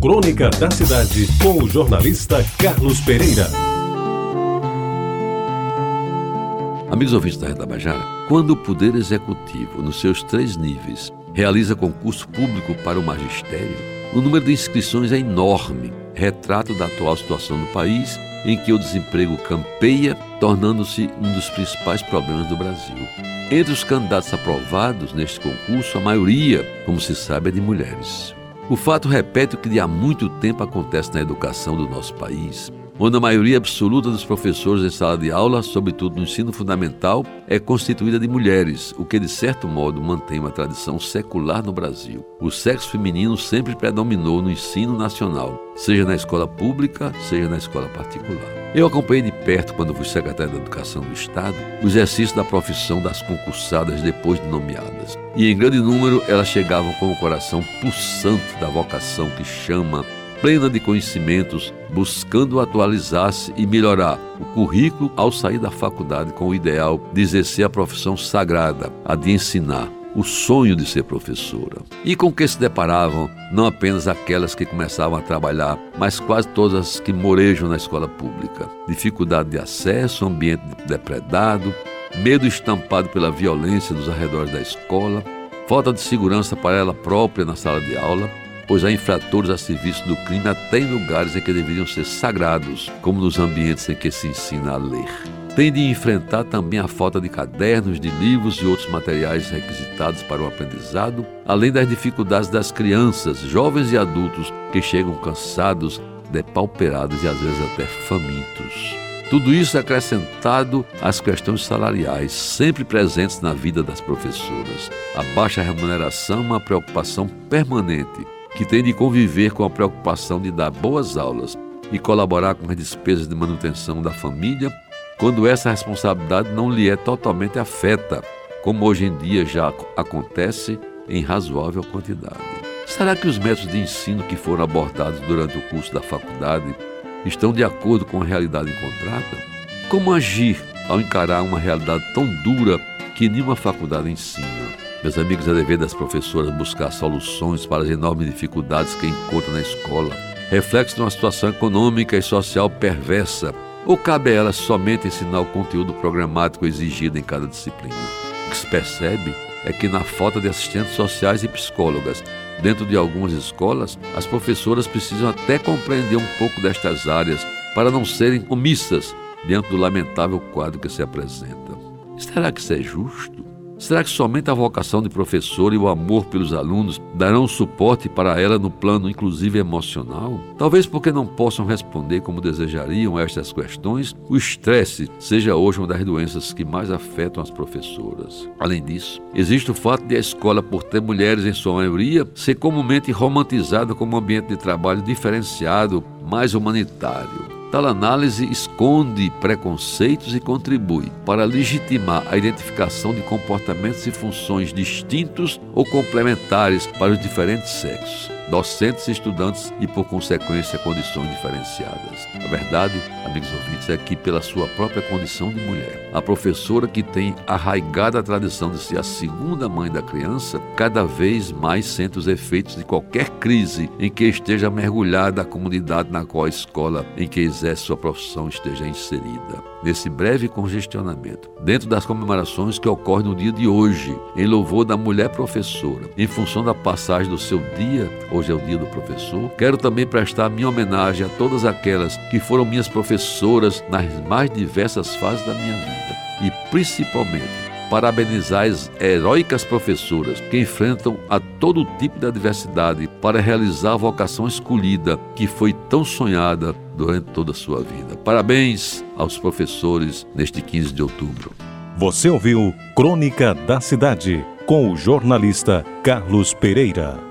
Crônica da Cidade, com o jornalista Carlos Pereira. Amigos ouvintes da Renda Bajara, quando o Poder Executivo, nos seus três níveis, realiza concurso público para o magistério, o número de inscrições é enorme, retrato da atual situação do país, em que o desemprego campeia, tornando-se um dos principais problemas do Brasil. Entre os candidatos aprovados neste concurso, a maioria, como se sabe, é de mulheres. O fato repete o que há muito tempo acontece na educação do nosso país, onde a maioria absoluta dos professores em sala de aula, sobretudo no ensino fundamental, é constituída de mulheres, o que de certo modo mantém uma tradição secular no Brasil. O sexo feminino sempre predominou no ensino nacional, seja na escola pública, seja na escola particular. Eu acompanhei de perto, quando fui secretário da Educação do Estado, o exercício da profissão das concursadas depois de nomeadas. E em grande número elas chegavam com o coração pulsante da vocação que chama plena de conhecimentos, buscando atualizar-se e melhorar o currículo ao sair da faculdade com o ideal de exercer a profissão sagrada, a de ensinar, o sonho de ser professora. E com que se deparavam não apenas aquelas que começavam a trabalhar, mas quase todas as que morejam na escola pública. Dificuldade de acesso, ambiente depredado, medo estampado pela violência dos arredores da escola, falta de segurança para ela própria na sala de aula, pois há infratores a serviço do crime até em lugares em que deveriam ser sagrados, como nos ambientes em que se ensina a ler. Tem de enfrentar também a falta de cadernos, de livros e outros materiais requisitados para o aprendizado, além das dificuldades das crianças, jovens e adultos que chegam cansados, depauperados e às vezes até famintos. Tudo isso acrescentado às questões salariais, sempre presentes na vida das professoras. A baixa remuneração é uma preocupação permanente, que tem de conviver com a preocupação de dar boas aulas e colaborar com as despesas de manutenção da família, quando essa responsabilidade não lhe é totalmente afeta, como hoje em dia já acontece em razoável quantidade. Será que os métodos de ensino que foram abordados durante o curso da faculdade estão de acordo com a realidade encontrada? Como agir ao encarar uma realidade tão dura que nenhuma faculdade ensina? Meus amigos, é dever das professoras buscar soluções para as enormes dificuldades que encontram na escola, reflexo de uma situação econômica e social perversa, ou cabe a elas somente ensinar o conteúdo programático exigido em cada disciplina? O que se percebe é que, na falta de assistentes sociais e psicólogas Dentro de algumas escolas, as professoras precisam até compreender um pouco destas áreas para não serem omissas diante do lamentável quadro que se apresenta. Será que isso é justo? Será que somente a vocação de professor e o amor pelos alunos darão suporte para ela no plano inclusive emocional? Talvez porque não possam responder como desejariam estas questões, o estresse seja hoje uma das doenças que mais afetam as professoras. Além disso, existe o fato de a escola, por ter mulheres em sua maioria, ser comumente romantizada como um ambiente de trabalho diferenciado, mais humanitário. Tal análise esconde preconceitos e contribui para legitimar a identificação de comportamentos e funções distintos ou complementares para os diferentes sexos docentes e estudantes e, por consequência, condições diferenciadas. A verdade, amigos ouvintes, é que, pela sua própria condição de mulher, a professora que tem arraigada a tradição de ser a segunda mãe da criança, cada vez mais sente os efeitos de qualquer crise em que esteja mergulhada a comunidade na qual a escola em que exerce sua profissão esteja inserida. Nesse breve congestionamento, dentro das comemorações que ocorrem no dia de hoje, em louvor da mulher professora, em função da passagem do seu dia hoje é o dia do professor, quero também prestar minha homenagem a todas aquelas que foram minhas professoras nas mais diversas fases da minha vida e principalmente parabenizar as heróicas professoras que enfrentam a todo tipo de adversidade para realizar a vocação escolhida que foi tão sonhada durante toda a sua vida. Parabéns aos professores neste 15 de outubro. Você ouviu Crônica da Cidade com o jornalista Carlos Pereira.